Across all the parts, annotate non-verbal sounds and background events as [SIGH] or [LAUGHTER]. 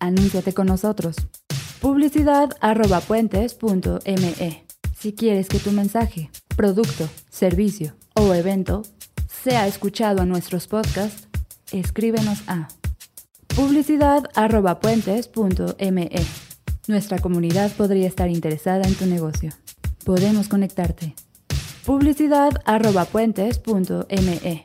Anúnciate con nosotros. Publicidad arroba puentes.me. Si quieres que tu mensaje, producto, servicio o evento sea escuchado en nuestros podcasts, escríbenos a publicidad arroba puentes.me. Nuestra comunidad podría estar interesada en tu negocio. Podemos conectarte. Publicidad arroba puentes.me.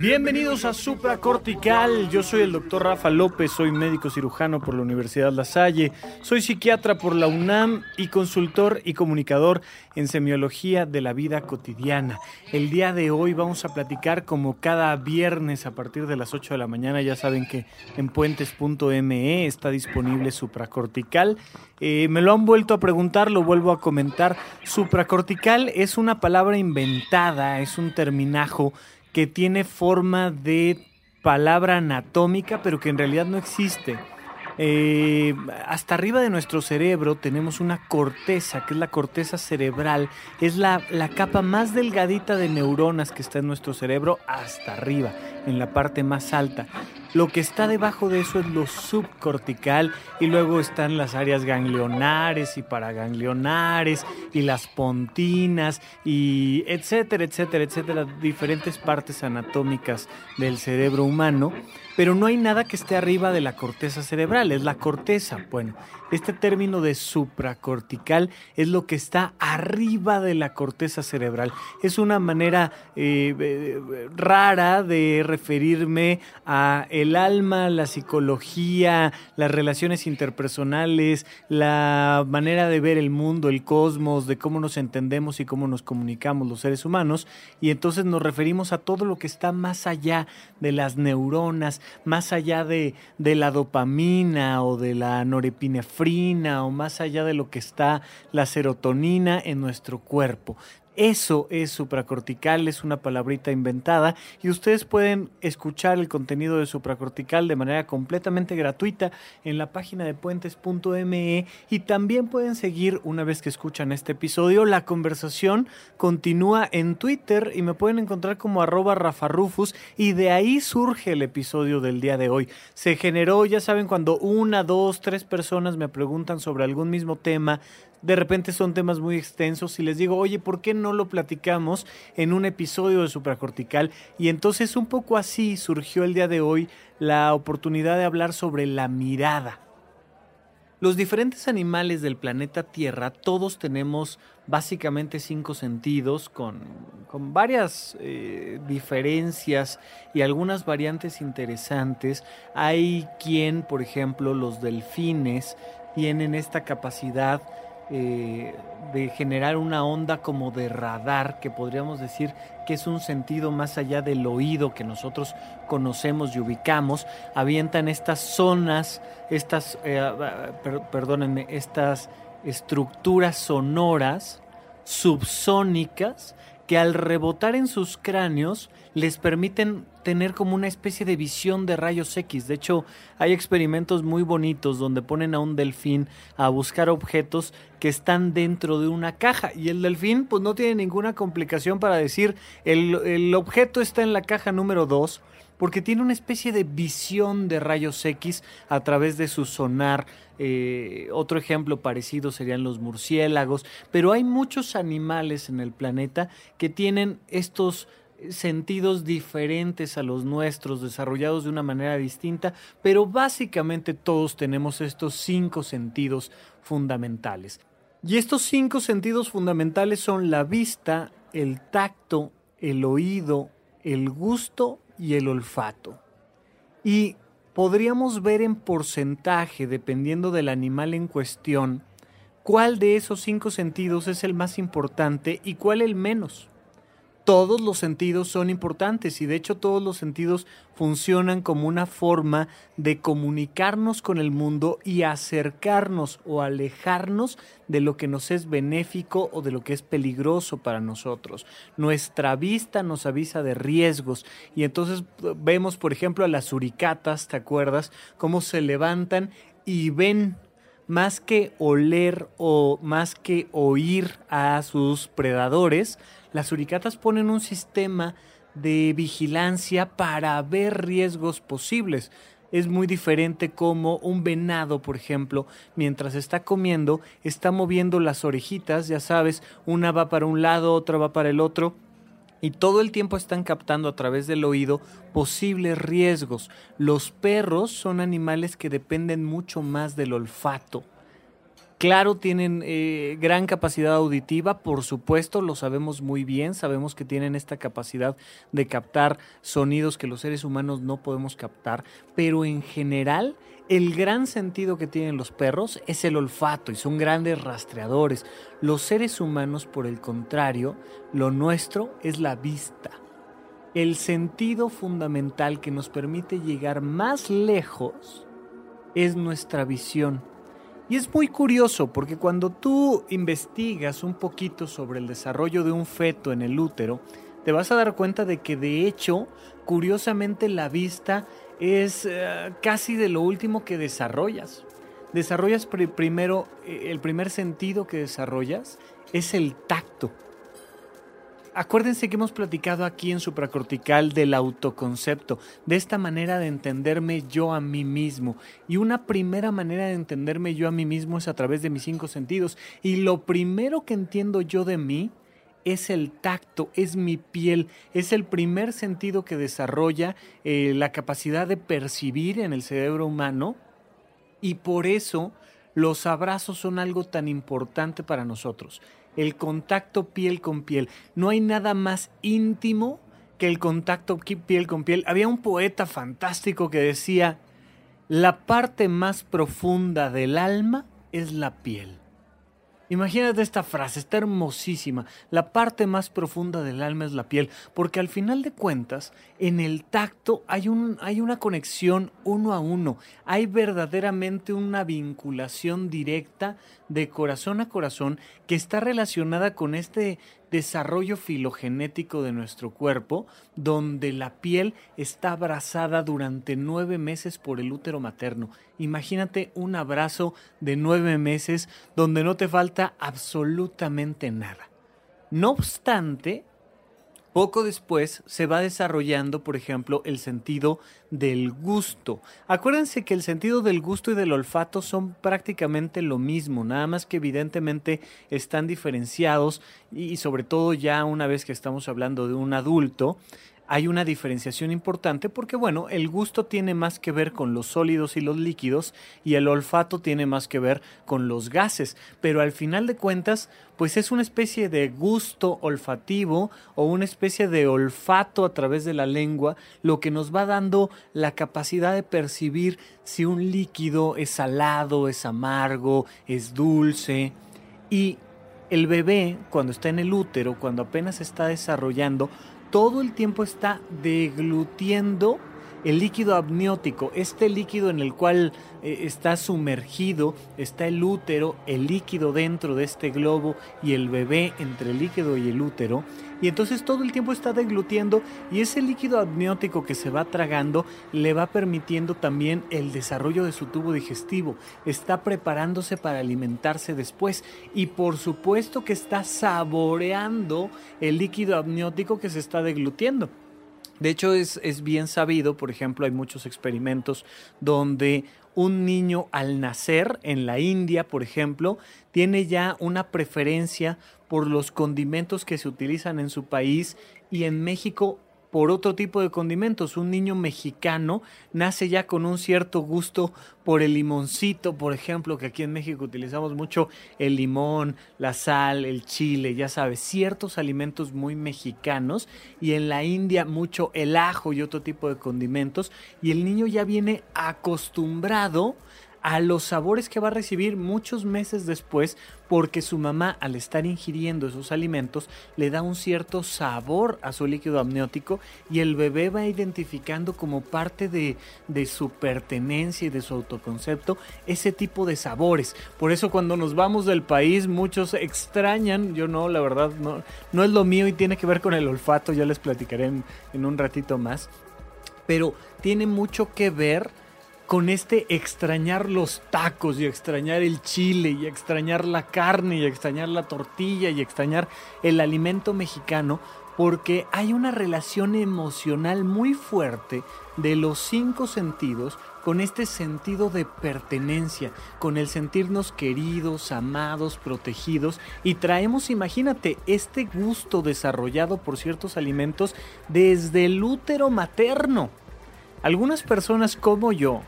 Bienvenidos a Supracortical. Yo soy el doctor Rafa López, soy médico cirujano por la Universidad La Salle, soy psiquiatra por la UNAM y consultor y comunicador en semiología de la vida cotidiana. El día de hoy vamos a platicar como cada viernes a partir de las 8 de la mañana. Ya saben que en puentes.me está disponible Supracortical. Eh, me lo han vuelto a preguntar, lo vuelvo a comentar. Supracortical es una palabra inventada, es un terminajo que tiene forma de palabra anatómica, pero que en realidad no existe. Eh, hasta arriba de nuestro cerebro tenemos una corteza, que es la corteza cerebral. Es la, la, capa más delgadita de neuronas que está en nuestro cerebro hasta arriba, en la parte más alta. Lo que está debajo de eso es lo subcortical y luego están las áreas ganglionares y paraganglionares y las pontinas y etcétera, etcétera, etcétera, diferentes partes anatómicas del cerebro humano, pero no hay nada que esté arriba de la corteza cerebral, es la corteza. Bueno, este término de supracortical es lo que está arriba de la corteza cerebral. Es una manera eh, eh, rara de referirme a el alma, la psicología, las relaciones interpersonales, la manera de ver el mundo, el cosmos, de cómo nos entendemos y cómo nos comunicamos los seres humanos. Y entonces nos referimos a todo lo que está más allá de las neuronas, más allá de, de la dopamina o de la norepinefrina o más allá de lo que está la serotonina en nuestro cuerpo. Eso es supracortical, es una palabrita inventada y ustedes pueden escuchar el contenido de supracortical de manera completamente gratuita en la página de puentes.me y también pueden seguir una vez que escuchan este episodio. La conversación continúa en Twitter y me pueden encontrar como arroba rafarufus y de ahí surge el episodio del día de hoy. Se generó, ya saben, cuando una, dos, tres personas me preguntan sobre algún mismo tema, de repente son temas muy extensos y les digo, oye, ¿por qué no lo platicamos en un episodio de Supracortical? Y entonces un poco así surgió el día de hoy la oportunidad de hablar sobre la mirada. Los diferentes animales del planeta Tierra, todos tenemos básicamente cinco sentidos con, con varias eh, diferencias y algunas variantes interesantes. Hay quien, por ejemplo, los delfines tienen esta capacidad eh, de generar una onda como de radar, que podríamos decir que es un sentido más allá del oído que nosotros conocemos y ubicamos, avientan estas zonas, estas, eh, perdónenme, estas estructuras sonoras subsónicas que al rebotar en sus cráneos les permiten tener como una especie de visión de rayos X. De hecho, hay experimentos muy bonitos donde ponen a un delfín a buscar objetos que están dentro de una caja y el delfín pues no tiene ninguna complicación para decir el, el objeto está en la caja número 2 porque tiene una especie de visión de rayos X a través de su sonar. Eh, otro ejemplo parecido serían los murciélagos, pero hay muchos animales en el planeta que tienen estos sentidos diferentes a los nuestros, desarrollados de una manera distinta, pero básicamente todos tenemos estos cinco sentidos fundamentales. Y estos cinco sentidos fundamentales son la vista, el tacto, el oído, el gusto y el olfato. Y podríamos ver en porcentaje, dependiendo del animal en cuestión, cuál de esos cinco sentidos es el más importante y cuál el menos. Todos los sentidos son importantes y de hecho todos los sentidos funcionan como una forma de comunicarnos con el mundo y acercarnos o alejarnos de lo que nos es benéfico o de lo que es peligroso para nosotros. Nuestra vista nos avisa de riesgos y entonces vemos por ejemplo a las suricatas, ¿te acuerdas? Cómo se levantan y ven más que oler o más que oír a sus predadores, las suricatas ponen un sistema de vigilancia para ver riesgos posibles. Es muy diferente como un venado, por ejemplo, mientras está comiendo, está moviendo las orejitas, ya sabes, una va para un lado, otra va para el otro, y todo el tiempo están captando a través del oído posibles riesgos. Los perros son animales que dependen mucho más del olfato. Claro, tienen eh, gran capacidad auditiva, por supuesto, lo sabemos muy bien, sabemos que tienen esta capacidad de captar sonidos que los seres humanos no podemos captar, pero en general el gran sentido que tienen los perros es el olfato y son grandes rastreadores. Los seres humanos, por el contrario, lo nuestro es la vista. El sentido fundamental que nos permite llegar más lejos es nuestra visión. Y es muy curioso porque cuando tú investigas un poquito sobre el desarrollo de un feto en el útero, te vas a dar cuenta de que de hecho, curiosamente la vista es eh, casi de lo último que desarrollas. Desarrollas primero, eh, el primer sentido que desarrollas es el tacto. Acuérdense que hemos platicado aquí en supracortical del autoconcepto, de esta manera de entenderme yo a mí mismo. Y una primera manera de entenderme yo a mí mismo es a través de mis cinco sentidos. Y lo primero que entiendo yo de mí es el tacto, es mi piel, es el primer sentido que desarrolla eh, la capacidad de percibir en el cerebro humano. Y por eso los abrazos son algo tan importante para nosotros el contacto piel con piel. No hay nada más íntimo que el contacto piel con piel. Había un poeta fantástico que decía, la parte más profunda del alma es la piel. Imagínate esta frase, está hermosísima. La parte más profunda del alma es la piel, porque al final de cuentas, en el tacto hay, un, hay una conexión uno a uno, hay verdaderamente una vinculación directa de corazón a corazón que está relacionada con este desarrollo filogenético de nuestro cuerpo, donde la piel está abrazada durante nueve meses por el útero materno. Imagínate un abrazo de nueve meses donde no te falta absolutamente nada. No obstante, poco después se va desarrollando, por ejemplo, el sentido del gusto. Acuérdense que el sentido del gusto y del olfato son prácticamente lo mismo, nada más que evidentemente están diferenciados y sobre todo ya una vez que estamos hablando de un adulto, hay una diferenciación importante porque, bueno, el gusto tiene más que ver con los sólidos y los líquidos y el olfato tiene más que ver con los gases, pero al final de cuentas, pues es una especie de gusto olfativo o una especie de olfato a través de la lengua, lo que nos va dando la capacidad de percibir si un líquido es salado, es amargo, es dulce. Y el bebé, cuando está en el útero, cuando apenas está desarrollando, todo el tiempo está deglutiendo el líquido amniótico, este líquido en el cual eh, está sumergido, está el útero, el líquido dentro de este globo y el bebé entre el líquido y el útero. Y entonces todo el tiempo está deglutiendo y ese líquido amniótico que se va tragando le va permitiendo también el desarrollo de su tubo digestivo. Está preparándose para alimentarse después y por supuesto que está saboreando el líquido amniótico que se está deglutiendo. De hecho, es, es, bien sabido, por ejemplo, hay muchos experimentos donde un niño al nacer en la India, por ejemplo, tiene ya una preferencia por los condimentos que se utilizan en su país y en México por otro tipo de condimentos. Un niño mexicano nace ya con un cierto gusto por el limoncito, por ejemplo, que aquí en México utilizamos mucho el limón, la sal, el chile, ya sabes, ciertos alimentos muy mexicanos y en la India mucho el ajo y otro tipo de condimentos y el niño ya viene acostumbrado a los sabores que va a recibir muchos meses después porque su mamá al estar ingiriendo esos alimentos le da un cierto sabor a su líquido amniótico y el bebé va identificando como parte de, de su pertenencia y de su autoconcepto ese tipo de sabores. Por eso cuando nos vamos del país muchos extrañan, yo no, la verdad no, no es lo mío y tiene que ver con el olfato, ya les platicaré en, en un ratito más, pero tiene mucho que ver con este extrañar los tacos y extrañar el chile y extrañar la carne y extrañar la tortilla y extrañar el alimento mexicano porque hay una relación emocional muy fuerte de los cinco sentidos con este sentido de pertenencia, con el sentirnos queridos, amados, protegidos y traemos, imagínate, este gusto desarrollado por ciertos alimentos desde el útero materno. Algunas personas como yo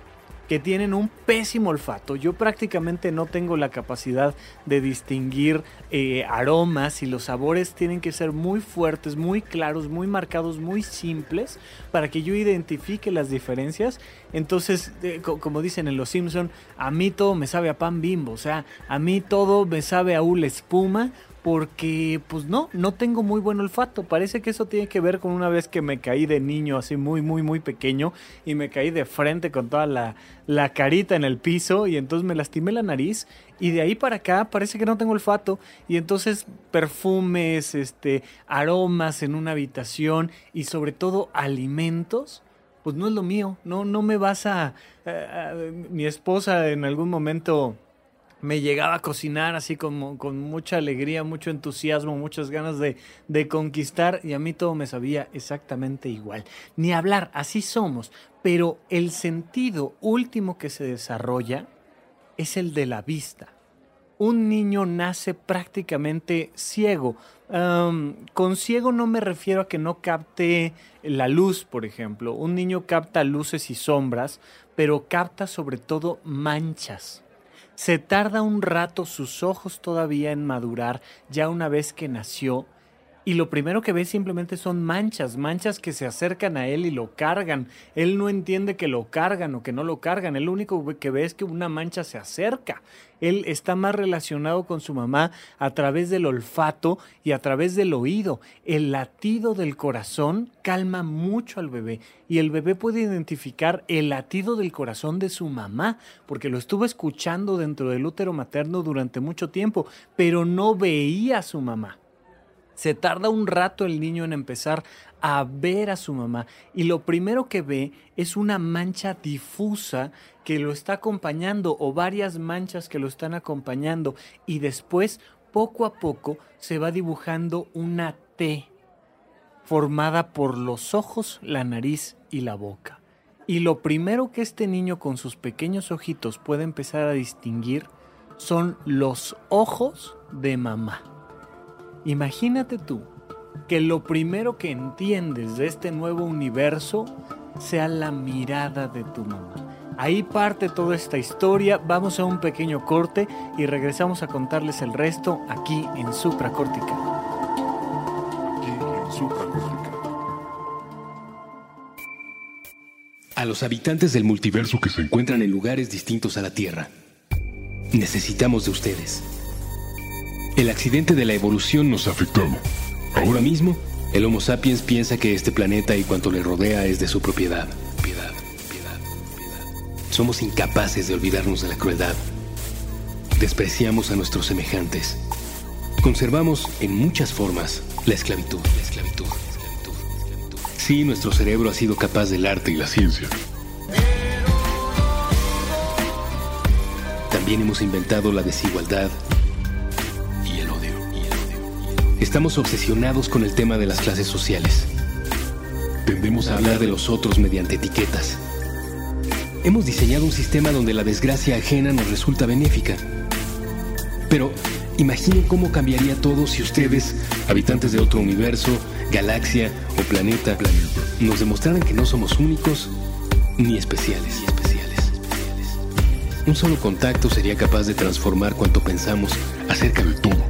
que tienen un pésimo olfato. Yo prácticamente no tengo la capacidad de distinguir eh, aromas y los sabores tienen que ser muy fuertes, muy claros, muy marcados, muy simples para que yo identifique las diferencias. Entonces, eh, como dicen en Los Simpson, a mí todo me sabe a pan bimbo, o sea, a mí todo me sabe a una espuma porque pues no, no tengo muy buen olfato. Parece que eso tiene que ver con una vez que me caí de niño así muy, muy, muy pequeño y me caí de frente con toda la, la carita en el piso y entonces me lastimé la nariz y de ahí para acá parece que no tengo olfato y entonces perfumes, este, aromas en una habitación y sobre todo alimentos pues no es lo mío, no, no me vas a, a mi esposa en algún momento me llegaba a cocinar así como con mucha alegría, mucho entusiasmo, muchas ganas de, de, conquistar y a mí todo me sabía exactamente igual. Ni hablar, así somos, pero el sentido último que se desarrolla es el de la vista. Un niño nace prácticamente ciego. Con ciego no me refiero a que no capte la luz, por ejemplo. Un niño capta luces y sombras, pero capta sobre todo manchas se tarda un rato sus ojos todavía en madurar ya una vez que nació y lo primero que ve simplemente son manchas, manchas que se acercan a él y lo cargan. Él no entiende que lo cargan o que no lo cargan, él lo único que ve es que una mancha se acerca. Él está más relacionado con su mamá a través del olfato y a través del oído. El latido del corazón calma mucho al bebé y el bebé puede identificar el latido del corazón de su mamá porque lo estuvo escuchando dentro del útero materno durante mucho tiempo, pero no veía a su mamá. Se tarda un rato el niño en empezar a ver a su mamá y lo primero que ve es una mancha difusa que lo está acompañando o varias manchas que lo están acompañando y después poco a poco se va dibujando una T formada por los ojos, la nariz y la boca. Y lo primero que este niño con sus pequeños ojitos puede empezar a distinguir son los ojos de mamá. Imagínate tú que lo primero que entiendes de este nuevo universo sea la mirada de tu mamá. Ahí parte toda esta historia, vamos a un pequeño corte y regresamos a contarles el resto aquí en Supracórtica. A los habitantes del multiverso que se encuentran en lugares distintos a la Tierra, necesitamos de ustedes. El accidente de la evolución nos ha afectado. Ahora mismo, el Homo sapiens piensa que este planeta y cuanto le rodea es de su propiedad. Piedad, piedad, piedad. Somos incapaces de olvidarnos de la crueldad. Despreciamos a nuestros semejantes. Conservamos en muchas formas la esclavitud. La esclavitud. Sí, nuestro cerebro ha sido capaz del arte y la ciencia. También hemos inventado la desigualdad Estamos obsesionados con el tema de las clases sociales. Tendemos a hablar de los otros mediante etiquetas. Hemos diseñado un sistema donde la desgracia ajena nos resulta benéfica. Pero imaginen cómo cambiaría todo si ustedes, habitantes de otro universo, galaxia o planeta, nos demostraran que no somos únicos ni especiales. Un solo contacto sería capaz de transformar cuanto pensamos acerca de todo.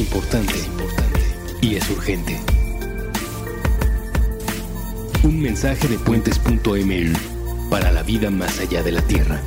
Es importante, y es urgente. Un mensaje de puentes.ml para la vida más allá de la Tierra.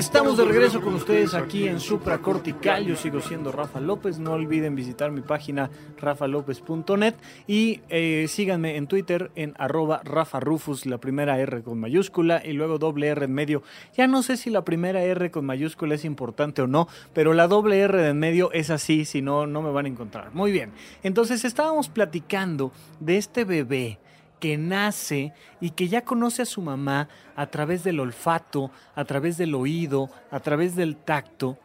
Estamos de regreso con ustedes aquí en Supracortical. Yo sigo siendo Rafa López. No olviden visitar mi página rafalopez.net y eh, síganme en Twitter en arroba Rafa Rufus, la primera R con mayúscula y luego doble R en medio. Ya no sé si la primera R con mayúscula es importante o no, pero la doble R de en medio es así, si no, no me van a encontrar. Muy bien. Entonces estábamos platicando de este bebé que nace y que ya conoce a su mamá a través del olfato, a través del oído, a través del tacto,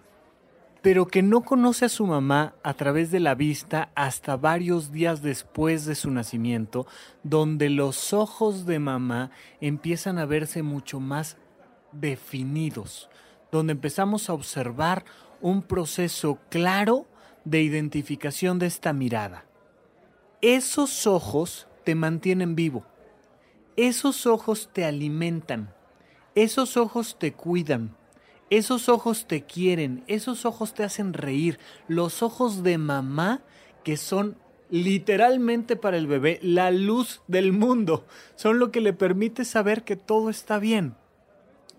pero que no conoce a su mamá a través de la vista hasta varios días después de su nacimiento, donde los ojos de mamá empiezan a verse mucho más definidos, donde empezamos a observar un proceso claro de identificación de esta mirada. Esos ojos te mantienen vivo. Esos ojos te alimentan. Esos ojos te cuidan. Esos ojos te quieren. Esos ojos te hacen reír. Los ojos de mamá que son literalmente para el bebé la luz del mundo. Son lo que le permite saber que todo está bien.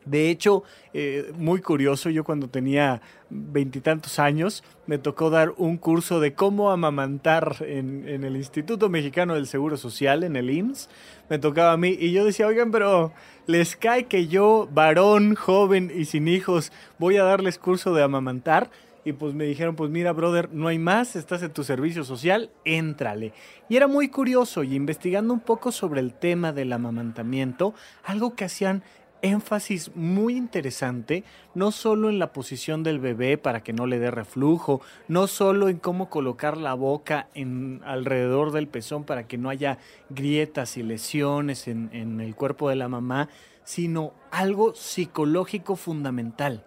De hecho, eh, muy curioso, yo cuando tenía veintitantos años me tocó dar un curso de cómo amamantar en, en, el Instituto Mexicano del Seguro Social, en el IMSS. Me tocaba a mí y yo decía, oigan, pero les cae que yo, varón, joven y sin hijos, voy a darles curso de amamantar. Y pues me dijeron, pues mira, brother, no hay más, estás en tu servicio social, éntrale. Y era muy curioso y investigando un poco sobre el tema del amamantamiento, algo que hacían énfasis muy interesante, no solo en la posición del bebé para que no le dé reflujo, no solo en cómo colocar la boca en, alrededor del pezón para que no haya grietas y lesiones en, el cuerpo de la mamá, sino algo psicológico fundamental.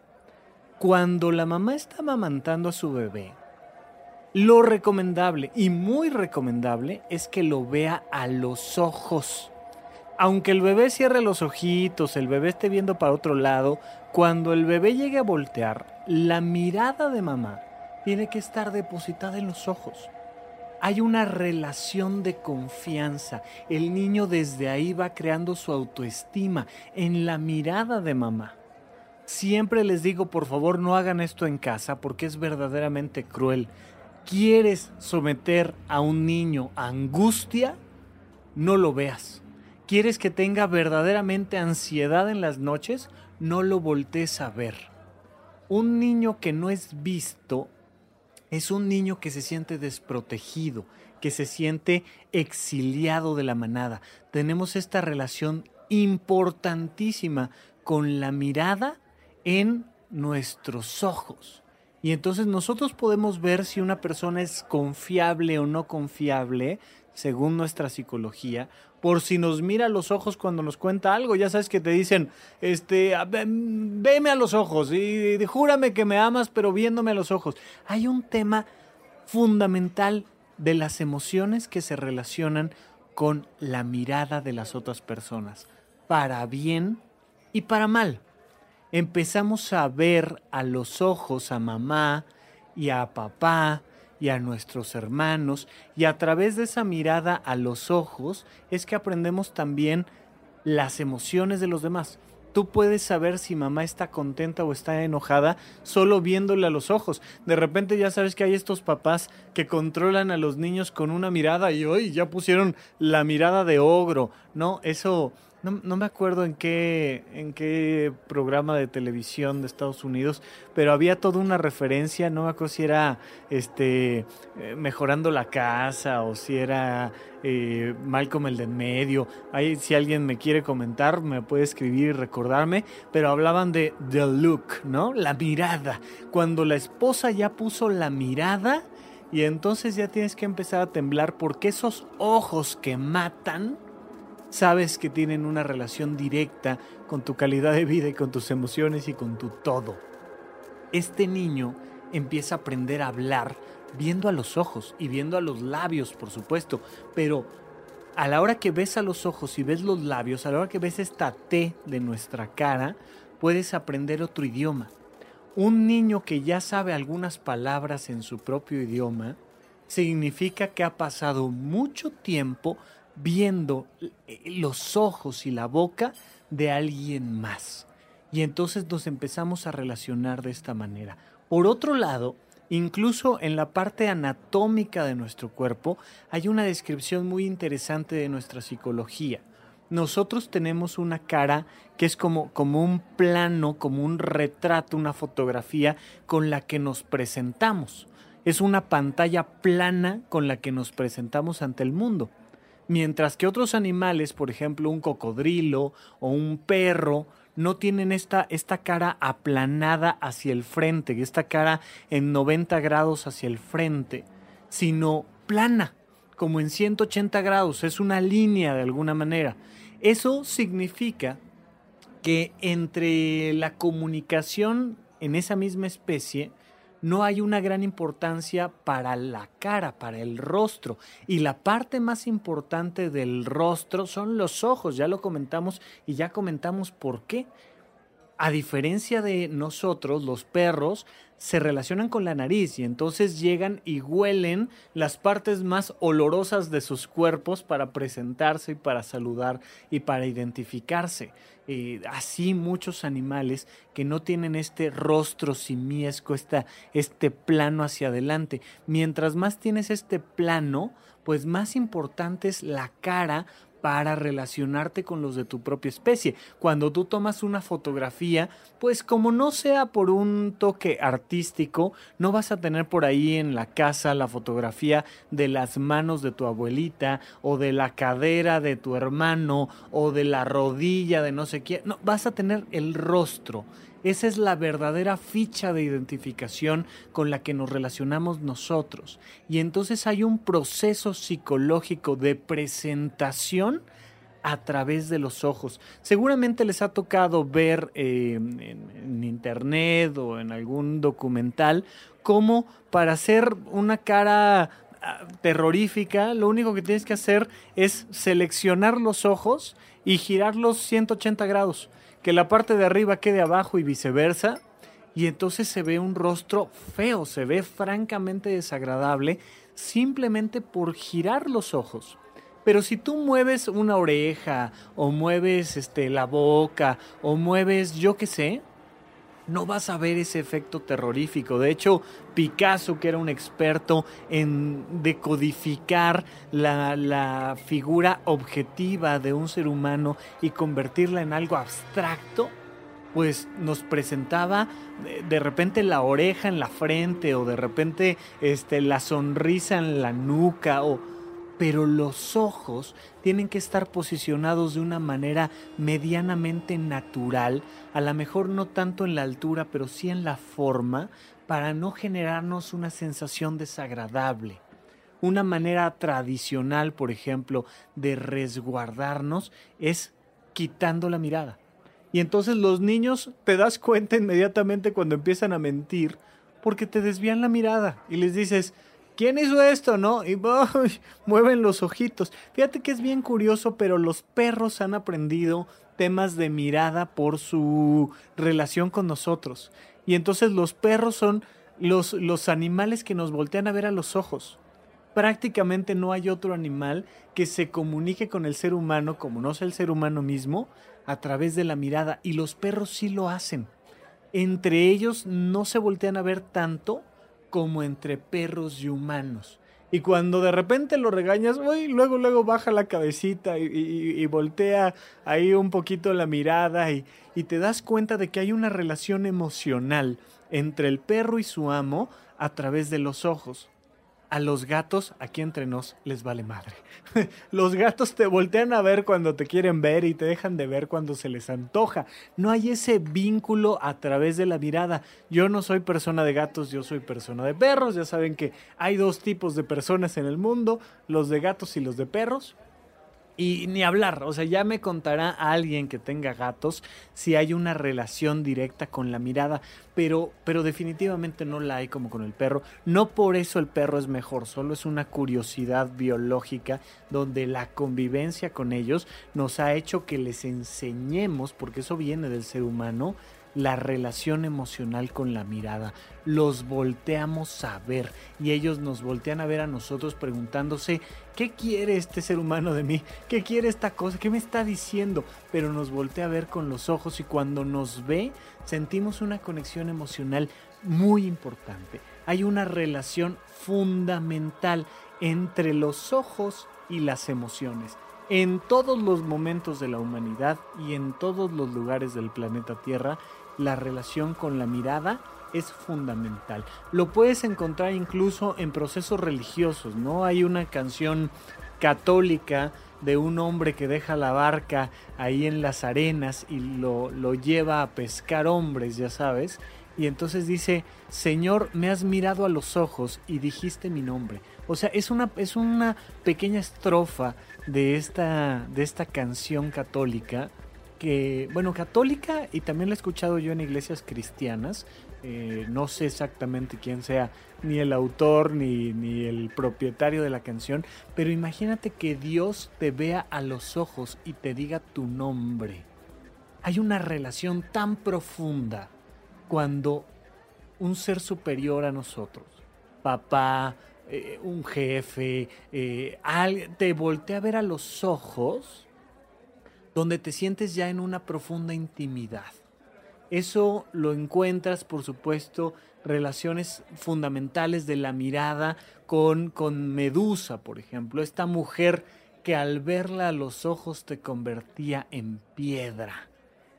Cuando la mamá está amamantando a su bebé, lo recomendable y muy recomendable es que lo vea a los ojos aunque el bebé cierre los ojitos, el bebé esté viendo para otro lado, cuando el bebé llegue a voltear, la mirada de mamá tiene que estar depositada en los ojos. Hay una relación de confianza. El niño desde ahí va creando su autoestima en la mirada de mamá. Siempre les digo, por favor, no hagan esto en casa porque es verdaderamente cruel. ¿Quieres someter a un niño a angustia? No lo veas ¿Quieres que tenga verdaderamente ansiedad en las noches? No lo voltees a ver. Un niño que no es visto es un niño que se siente desprotegido, que se siente exiliado de la manada. Tenemos esta relación importantísima con la mirada en nuestros ojos. Y entonces nosotros podemos ver si una persona es confiable o no confiable, según nuestra psicología, por si nos mira a los ojos cuando nos cuenta algo. Ya sabes que te dicen, este, veme a los ojos y, y júrame que me amas, pero viéndome a los ojos. Hay un tema fundamental de las emociones que se relacionan con la mirada de las otras personas, para bien y para mal. Empezamos a ver a los ojos a mamá y a papá y a nuestros hermanos, y a través de esa mirada a los ojos es que aprendemos también las emociones de los demás. Tú puedes saber si mamá está contenta o está enojada solo viéndole a los ojos. De repente ya sabes que hay estos papás que controlan a los niños con una mirada y hoy ya pusieron la mirada de ogro, ¿no? Eso no, me acuerdo en qué, en qué programa de televisión de Estados Unidos, pero había toda una referencia, no me acuerdo si era este eh, mejorando la casa o si era eh, Malcolm el de en medio. Ahí si alguien me quiere comentar, me puede escribir y recordarme, pero hablaban de the look, ¿no? La mirada. Cuando la esposa ya puso la mirada y entonces ya tienes que empezar a temblar porque esos ojos que matan sabes que tienen una relación directa con tu calidad de vida y con tus emociones y con tu todo. Este niño empieza a aprender a hablar viendo a los ojos y viendo a los labios, por supuesto, pero a la hora que ves a los ojos y ves los labios, a la hora que ves esta T de nuestra cara, puedes aprender otro idioma. Un niño que ya sabe algunas palabras en su propio idioma, significa que ha pasado mucho tiempo viendo los ojos y la boca de alguien más. Y entonces nos empezamos a relacionar de esta manera. Por otro lado, incluso en la parte anatómica de nuestro cuerpo hay una descripción muy interesante de nuestra psicología. Nosotros tenemos una cara que es como, como un plano, como un retrato, una fotografía con la que nos presentamos. Es una pantalla plana con la que nos presentamos ante el mundo. Mientras que otros animales, por ejemplo un cocodrilo o un perro, no tienen esta, esta cara aplanada hacia el frente, esta cara en 90 grados hacia el frente, sino plana, como en 180 grados, es una línea de alguna manera. Eso significa que entre la comunicación en esa misma especie no hay una gran importancia para la cara, para el rostro. Y la parte más importante del rostro son los ojos, ya lo comentamos y ya comentamos por qué. A diferencia de nosotros, los perros se relacionan con la nariz y entonces llegan y huelen las partes más olorosas de sus cuerpos para presentarse y para saludar y para identificarse. Eh, así muchos animales que no tienen este rostro simiesco, este plano hacia adelante. Mientras más tienes este plano, pues más importante es la cara para relacionarte con los de tu propia especie. Cuando tú tomas una fotografía, pues como no sea por un toque artístico, no vas a tener por ahí en la casa la fotografía de las manos de tu abuelita o de la cadera de tu hermano o de la rodilla de no sé quién. No, vas a tener el rostro esa es la verdadera ficha de identificación con la que nos relacionamos nosotros. Y entonces hay un proceso psicológico de presentación a través de los ojos. Seguramente les ha tocado ver eh, en, internet o en algún documental cómo para hacer una cara ah, terrorífica, lo único que tienes que hacer es seleccionar los ojos y girarlos 180 grados que la parte de arriba quede abajo y viceversa. Y entonces se ve un rostro feo, se ve francamente desagradable simplemente por girar los ojos. Pero si tú mueves una oreja o mueves este, la boca o mueves yo qué sé, no vas a ver ese efecto terrorífico. De hecho, Picasso, que era un experto en decodificar la, la, figura objetiva de un ser humano y convertirla en algo abstracto, pues nos presentaba de repente la oreja en la frente o de repente este, la sonrisa en la nuca o pero los ojos tienen que estar posicionados de una manera medianamente natural, a lo mejor no tanto en la altura, pero sí en la forma, para no generarnos una sensación desagradable. Una manera tradicional, por ejemplo, de resguardarnos es quitando la mirada. Y entonces los niños te das cuenta inmediatamente cuando empiezan a mentir porque te desvían la mirada y les dices, ¿quién hizo esto? ¿No? Y [LAUGHS] mueven los ojitos. Fíjate que es bien curioso, pero los perros han aprendido temas de mirada por su relación con nosotros. Y entonces los perros son los, los animales que nos voltean a ver a los ojos. Prácticamente no hay otro animal que se comunique con el ser humano, como no es el ser humano mismo, a través de la mirada. Y los perros sí lo hacen. Entre ellos no se voltean a ver tanto, como entre perros y humanos. Y cuando de repente lo regañas, uy, luego, luego baja la cabecita y, voltea ahí un poquito la mirada y, y te das cuenta de que hay una relación emocional entre el perro y su amo a través de los ojos a los gatos, aquí entre nos, les vale madre. [LAUGHS] los gatos te voltean a ver cuando te quieren ver y te dejan de ver cuando se les antoja. No hay ese vínculo a través de la mirada. Yo no soy persona de gatos, yo soy persona de perros. Ya saben que hay dos tipos de personas en el mundo, los de gatos y los de perros. Y ni hablar, o sea, ya me contará alguien que tenga gatos si hay una relación directa con la mirada, pero, pero definitivamente no la hay como con el perro. No por eso el perro es mejor, solo es una curiosidad biológica donde la convivencia con ellos nos ha hecho que les enseñemos, porque eso viene del ser humano, la relación emocional con la mirada. Los volteamos a ver y ellos nos voltean a ver a nosotros preguntándose, ¿qué quiere este ser humano de mí? ¿Qué quiere esta cosa? ¿Qué me está diciendo? Pero nos voltea a ver con los ojos y cuando nos ve sentimos una conexión emocional muy importante. Hay una relación fundamental entre los ojos y las emociones en todos los momentos de la humanidad y en todos los lugares del planeta Tierra la relación con la mirada es fundamental. Lo puedes encontrar incluso en procesos religiosos, ¿no? Hay una canción católica de un hombre que deja la barca ahí en las arenas y lo, lo lleva a pescar hombres, ya sabes. Y entonces dice, Señor, me has mirado a los ojos y dijiste mi nombre. O sea, es una, es una pequeña estrofa de esta, de esta canción católica que, bueno, católica y también la he escuchado yo en iglesias cristianas. Eh, no sé exactamente quién sea ni el autor ni, ni el propietario de la canción, pero imagínate que Dios te vea a los ojos y te diga tu nombre. Hay una relación tan profunda cuando un ser superior a nosotros, papá, eh, un jefe, eh, te voltea a ver a los ojos donde te sientes ya en una profunda intimidad. Eso lo encuentras, por supuesto, relaciones fundamentales de la mirada con, con Medusa, por ejemplo, esta mujer que al verla a los ojos te convertía en piedra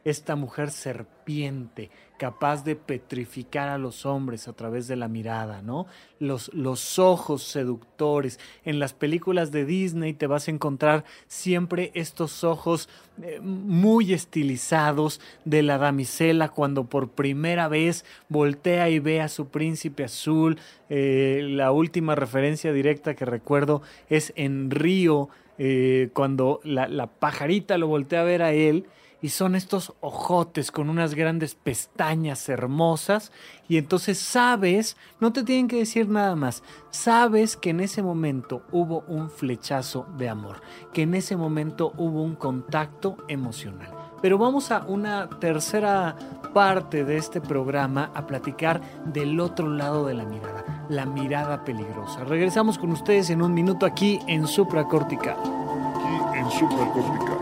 esta mujer serpiente, capaz de petrificar a los hombres a través de la mirada, ¿no? Los, los ojos seductores. En las películas de Disney te vas a encontrar siempre estos ojos eh, muy estilizados de la damisela cuando por primera vez voltea y ve a su príncipe azul. Eh, la última referencia directa que recuerdo es en Río, eh, cuando la, la pajarita lo voltea a ver a él y son estos ojotes con unas grandes pestañas hermosas y entonces sabes, no te tienen que decir nada más, sabes que en ese momento hubo un flechazo de amor, que en ese momento hubo un contacto emocional. Pero vamos a una tercera parte de este programa a platicar del otro lado de la mirada, la mirada peligrosa. Regresamos con ustedes en un minuto aquí en Supracortical. Aquí en Supracortical.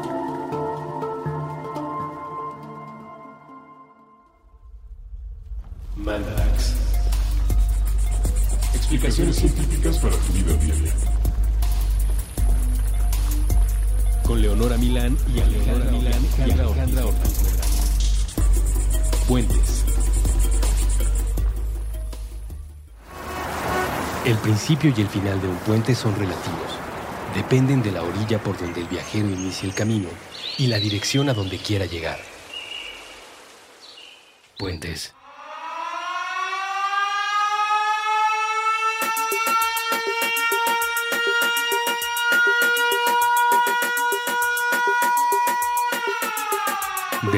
Mandarax. Explicaciones científicas para tu vida diaria. Con Leonora Milán y Alejandra Milán y Alejandra Ortiz Puentes. El principio y el final de un puente son relativos. Dependen de la orilla por donde el viajero inicia el camino y la dirección a donde quiera llegar. Puentes.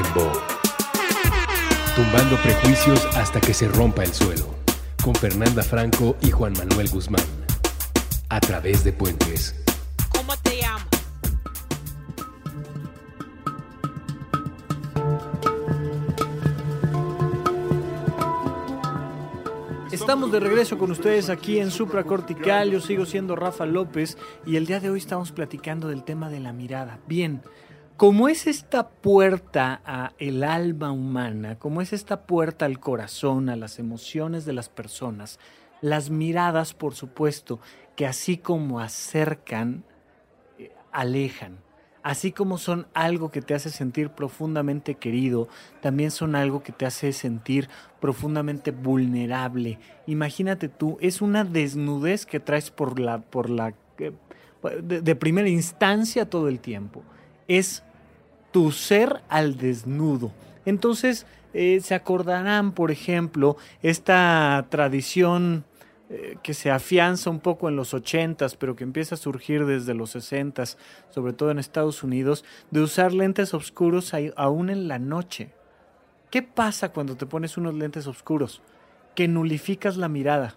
Dembow. Tumbando prejuicios hasta que se rompa el suelo. Con Fernanda Franco y Juan Manuel Guzmán. A través de puentes. ¿Cómo te llamas? Estamos de regreso con ustedes aquí en Supra Cortical. Yo sigo siendo Rafa López y el día de hoy estamos platicando del tema de la mirada. Bien, como es esta puerta a el alma humana, como es esta puerta al corazón, a las emociones de las personas, Las miradas, por supuesto, que así como acercan, eh, alejan. Así como son algo que te hace sentir profundamente querido, también son algo que te hace sentir profundamente vulnerable. Imagínate tú, es una desnudez que traes por la, por la, eh, de, de primera instancia todo el tiempo. Es tu ser al desnudo. Entonces, eh, se acordarán, por ejemplo, esta tradición eh, que se afianza un poco en los 80s, pero que empieza a surgir desde los 60s, sobre todo en Estados Unidos, de usar lentes oscuros aún en la noche. ¿Qué pasa cuando te pones unos lentes oscuros? Que nulificas la mirada.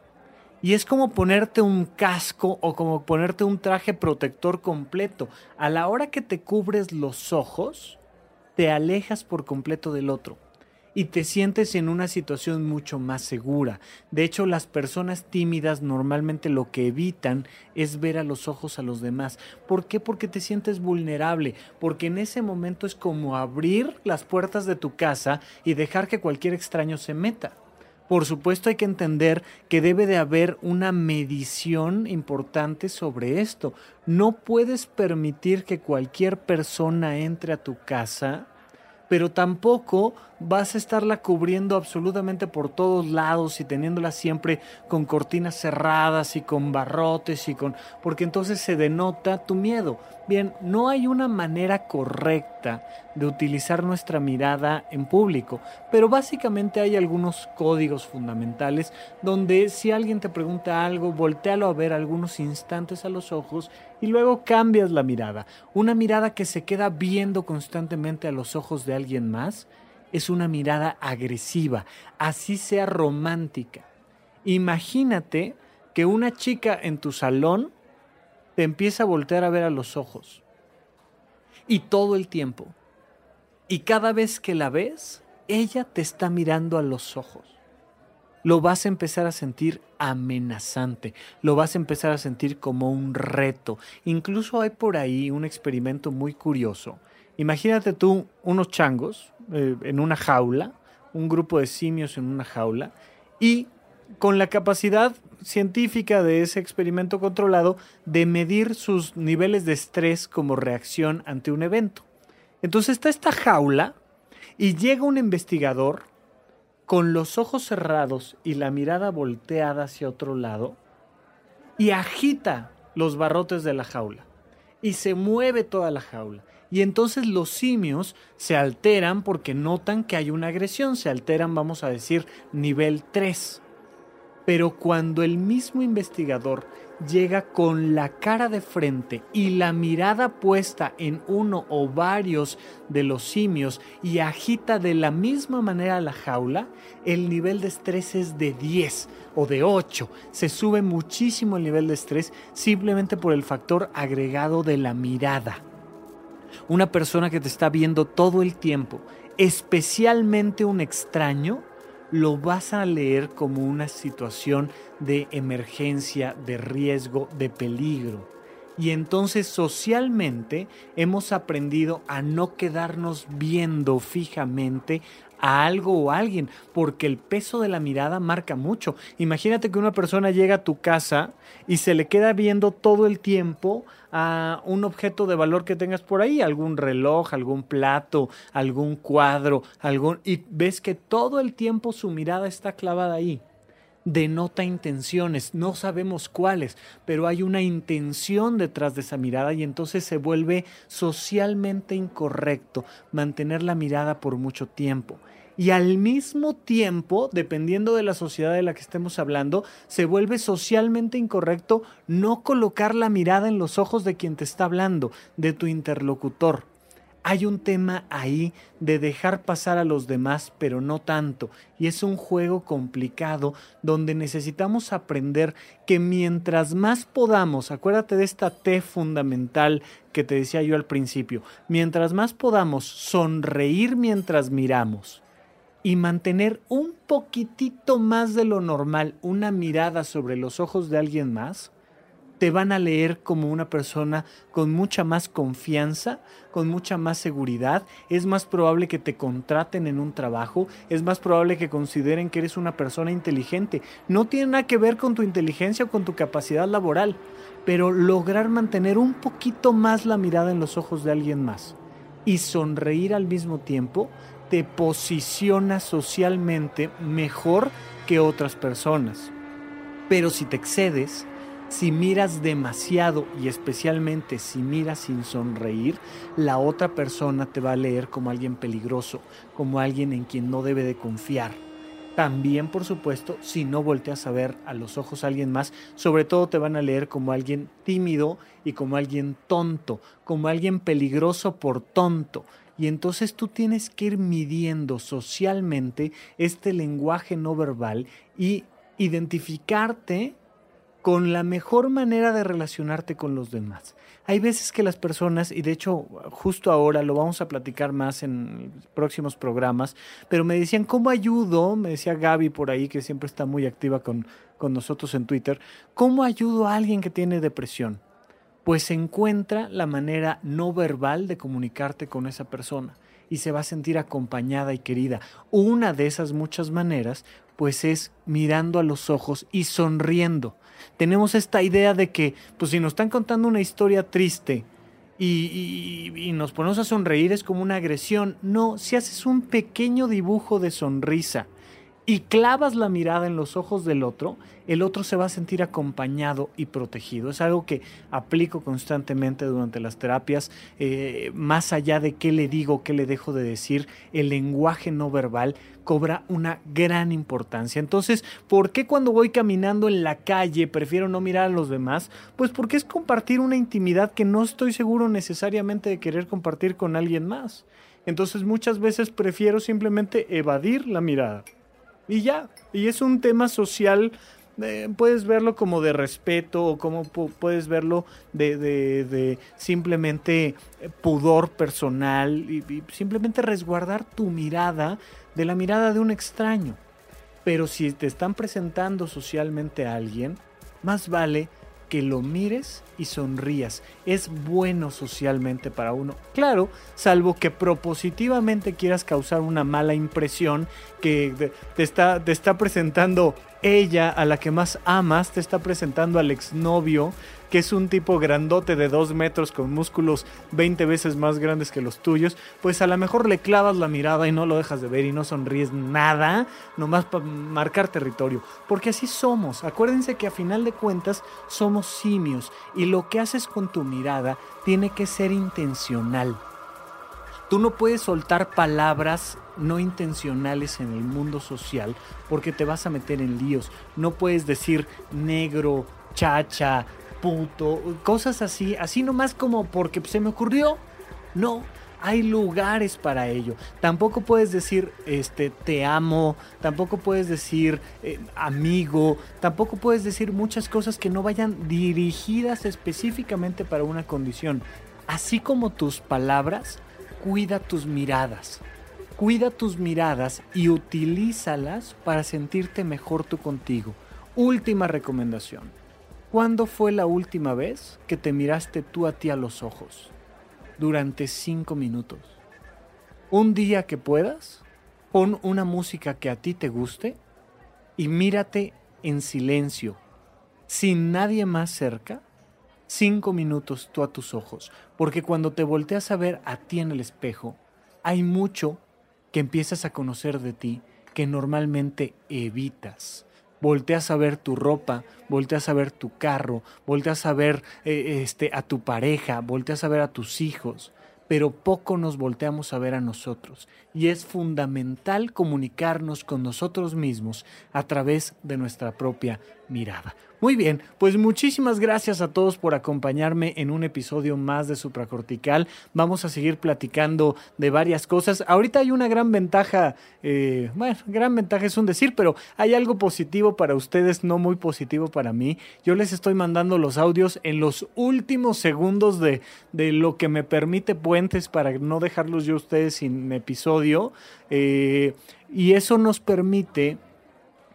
Y es como ponerte un casco o como ponerte un traje protector completo. A la hora que te cubres los ojos, te alejas por completo del otro y te sientes en una situación mucho más segura. De hecho, las personas tímidas normalmente lo que evitan es ver a los ojos a los demás. ¿Por qué? Porque te sientes vulnerable, porque en ese momento es como abrir las puertas de tu casa y dejar que cualquier extraño se meta. Por supuesto hay que entender que debe de haber una medición importante sobre esto. No puedes permitir que cualquier persona entre a tu casa pero tampoco vas a estarla cubriendo absolutamente por todos lados y teniéndola siempre con cortinas cerradas y con barrotes y con porque entonces se denota tu miedo. Bien, no hay una manera correcta de utilizar nuestra mirada en público, pero básicamente hay algunos códigos fundamentales donde si alguien te pregunta algo, voltealo a ver algunos instantes a los ojos y luego cambias la mirada. Una mirada que se queda viendo constantemente a los ojos de alguien más es una mirada agresiva, así sea romántica. Imagínate que una chica en tu salón te empieza a voltear a ver a los ojos. Y todo el tiempo. Y cada vez que la ves, ella te está mirando a los ojos. Lo vas a empezar a sentir amenazante, lo vas a empezar a sentir como un reto. Incluso hay por ahí un experimento muy curioso Imagínate tú unos changos eh, en una jaula, un grupo de simios en una jaula, y con la capacidad científica de ese experimento controlado de medir sus niveles de estrés como reacción ante un evento. Entonces está esta jaula y llega un investigador con los ojos cerrados y la mirada volteada hacia otro lado y agita los barrotes de la jaula y se mueve toda la jaula y entonces los simios se alteran porque notan que hay una agresión, se alteran, vamos a decir, nivel 3. Pero cuando el mismo investigador llega con la cara de frente y la mirada puesta en uno o varios de los simios y agita de la misma manera la jaula, el nivel de estrés es de 10 o de 8. Se sube muchísimo el nivel de estrés simplemente por el factor agregado de la mirada una persona que te está viendo todo el tiempo, especialmente un extraño, lo vas a leer como una situación de emergencia, de riesgo, de peligro. Y entonces socialmente hemos aprendido a no quedarnos viendo fijamente a algo o a alguien, porque el peso de la mirada marca mucho. Imagínate que una persona llega a tu casa y se le queda viendo todo el tiempo a un objeto de valor que tengas por ahí, algún reloj, algún plato, algún cuadro, algún y ves que todo el tiempo su mirada está clavada ahí denota intenciones, no sabemos cuáles, pero hay una intención detrás de esa mirada y entonces se vuelve socialmente incorrecto mantener la mirada por mucho tiempo. Y al mismo tiempo, dependiendo de la sociedad de la que estemos hablando, se vuelve socialmente incorrecto no colocar la mirada en los ojos de quien te está hablando, de tu interlocutor hay un tema ahí de dejar pasar a los demás, pero no tanto. Y es un juego complicado donde necesitamos aprender que mientras más podamos, acuérdate de esta T fundamental que te decía yo al principio, mientras más podamos sonreír mientras miramos y mantener un poquitito más de lo normal una mirada sobre los ojos de alguien más, te van a leer como una persona con mucha más confianza, con mucha más seguridad. Es más probable que te contraten en un trabajo, es más probable que consideren que eres una persona inteligente. No tiene nada que ver con tu inteligencia o con tu capacidad laboral, pero lograr mantener un poquito más la mirada en los ojos de alguien más y sonreír al mismo tiempo te posiciona socialmente mejor que otras personas. Pero si te excedes, si miras demasiado y especialmente si miras sin sonreír, la otra persona te va a leer como alguien peligroso, como alguien en quien no debe de confiar. También, por supuesto, si no volteas a ver a los ojos a alguien más, sobre todo te van a leer como alguien tímido y como alguien tonto, como alguien peligroso por tonto. Y entonces tú tienes que ir midiendo socialmente este lenguaje no verbal y identificarte con la mejor manera de relacionarte con los demás. Hay veces que las personas, y de hecho justo ahora lo vamos a platicar más en próximos programas, pero me decían, ¿cómo ayudo? Me decía Gaby por ahí, que siempre está muy activa con, con nosotros en Twitter, ¿cómo ayudo a alguien que tiene depresión? Pues encuentra la manera no verbal de comunicarte con esa persona y se va a sentir acompañada y querida. Una de esas muchas maneras, pues es mirando a los ojos y sonriendo tenemos esta idea de que, pues si nos están contando una historia triste y, y, nos ponemos a sonreír es como una agresión. No, si haces un pequeño dibujo de sonrisa y clavas la mirada en los ojos del otro, el otro se va a sentir acompañado y protegido. Es algo que aplico constantemente durante las terapias, eh, más allá de qué le digo, qué le dejo de decir, el lenguaje no verbal cobra una gran importancia. Entonces, ¿por qué cuando voy caminando en la calle prefiero no mirar a los demás? Pues porque es compartir una intimidad que no estoy seguro necesariamente de querer compartir con alguien más. Entonces muchas veces prefiero simplemente evadir la mirada. Y ya, y es un tema social eh, puedes verlo como de respeto o como puedes verlo de, de, simplemente pudor personal y, simplemente resguardar tu mirada de la mirada de un extraño. Pero si te están presentando socialmente a alguien, más vale que lo mires y sonrías. Es bueno socialmente para uno. Claro, salvo que propositivamente quieras causar una mala impresión, que te está, te está presentando ella, a la que más amas, te está presentando al exnovio, que es un tipo grandote de dos metros con músculos 20 veces más grandes que los tuyos, pues a lo mejor le clavas la mirada y no lo dejas de ver y no sonríes nada, nomás para marcar territorio. Porque así somos. Acuérdense que a final de cuentas somos simios y lo que haces con tu mirada tiene que ser intencional. Tú no puedes soltar palabras no intencionales en el mundo social porque te vas a meter en líos. No puedes decir negro, chacha, puto, cosas así, así nomás como porque se me ocurrió. No, hay lugares para ello. Tampoco puedes decir este te amo, tampoco puedes decir eh, amigo, tampoco puedes decir muchas cosas que no vayan dirigidas específicamente para una condición. Así como tus palabras, cuida tus miradas. Cuida tus miradas y utilízalas para sentirte mejor tú contigo. Última recomendación. ¿Cuándo fue la última vez que te miraste tú a ti a los ojos? Durante cinco minutos. Un día que puedas, pon una música que a ti te guste y mírate en silencio, sin nadie más cerca, cinco minutos tú a tus ojos, porque cuando te volteas a ver a ti en el espejo, hay mucho que empiezas a conocer de ti que normalmente evitas. Volteas a ver tu ropa, volteas a ver tu carro, volteas a ver eh, este, a tu pareja, volteas a ver a tus hijos, pero poco nos volteamos a ver a nosotros. Y es fundamental comunicarnos con nosotros mismos a través de nuestra propia mirada. Muy bien, pues muchísimas gracias a todos por acompañarme en un episodio más de Supracortical. Vamos a seguir platicando de varias cosas. Ahorita hay una gran ventaja, eh, bueno, gran ventaja es un decir, pero hay algo positivo para ustedes, no muy positivo para mí. Yo les estoy mandando los audios en los últimos segundos de, de lo que me permite Puentes para no dejarlos yo a ustedes sin episodio. Eh, y eso nos permite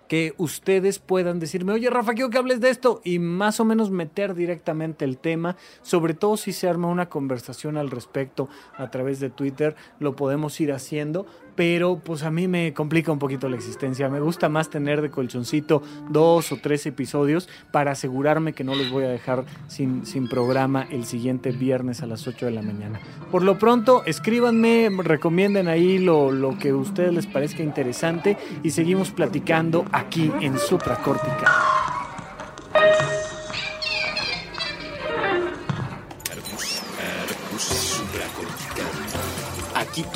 que ustedes puedan decirme, oye Rafa, quiero que hables de esto y más o menos meter directamente el tema, sobre todo si se arma una conversación al respecto a través de Twitter, lo podemos ir haciendo, pero pues a mí me complica un poquito la existencia. Me gusta más tener de colchoncito dos o tres episodios para asegurarme que no los voy a dejar sin, sin programa el siguiente viernes a las 8 de la mañana. Por lo pronto, escríbanme, recomienden ahí lo, lo que a ustedes les parezca interesante y seguimos platicando aquí en Supracórtica.